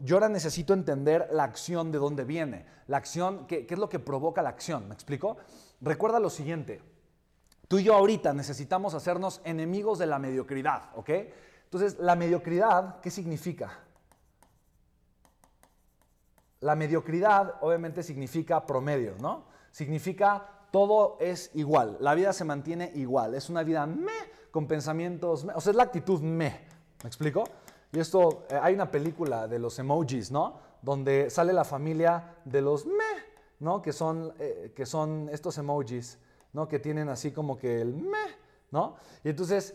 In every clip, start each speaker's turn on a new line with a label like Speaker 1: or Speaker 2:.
Speaker 1: yo ahora necesito entender la acción de dónde viene, la acción, qué, es lo que provoca la acción, ¿me explico? Recuerda lo siguiente, tú y yo ahorita necesitamos hacernos enemigos de la mediocridad, ¿ok? Entonces, la mediocridad, ¿qué significa? La mediocridad obviamente significa promedio, ¿no? Significa todo es igual, la vida se mantiene igual, es una vida me con pensamientos, me, o sea, es la actitud me, ¿me explico? Y esto, eh, hay una película de los emojis, ¿no? Donde sale la familia de los me, ¿no? Que son, eh, que son estos emojis, ¿no? Que tienen así como que el me, ¿no? Y entonces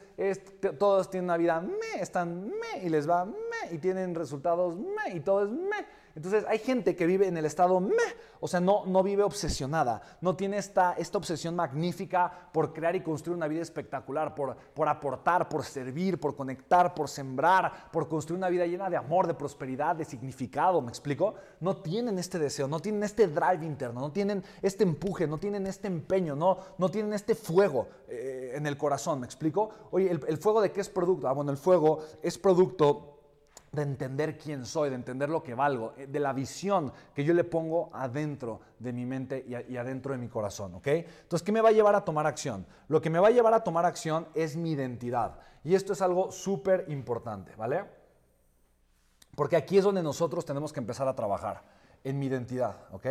Speaker 1: todos tienen una vida me, están me y les va me y tienen resultados me y todo es me. Entonces hay gente que vive en el estado meh, o sea, no, no vive obsesionada, no tiene esta, esta obsesión magnífica por crear y construir una vida espectacular, por, por aportar, por servir, por conectar, por sembrar, por construir una vida llena de amor, de prosperidad, de significado, ¿me explico? No tienen este deseo, no tienen este drive interno, no tienen este empuje, no tienen este empeño, no, no tienen este fuego eh, en el corazón, ¿me explico? Oye, ¿el, ¿el fuego de qué es producto? Ah, bueno, el fuego es producto de entender quién soy, de entender lo que valgo, eh, de la visión que yo le pongo adentro de mi mente y, adentro de mi corazón, ¿ok? Entonces, ¿qué me va a llevar a tomar acción? Lo que me va a llevar a tomar acción es mi identidad. Y esto es algo súper importante, ¿vale? Porque aquí es donde nosotros tenemos que empezar a trabajar, en mi identidad, ¿ok?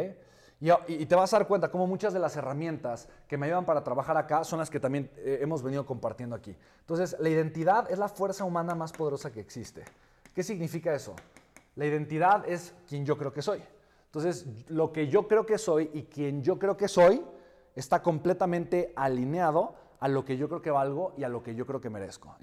Speaker 1: Y, te vas a dar cuenta cómo muchas de las herramientas que me ayudan para trabajar acá son las que también eh, hemos venido compartiendo aquí. Entonces, la identidad es la fuerza humana más poderosa que existe. ¿Qué significa eso? La identidad es quien yo creo que soy. Entonces, lo que yo creo que soy y quien yo creo que soy está completamente alineado a lo que yo creo que valgo y a lo que yo creo que merezco.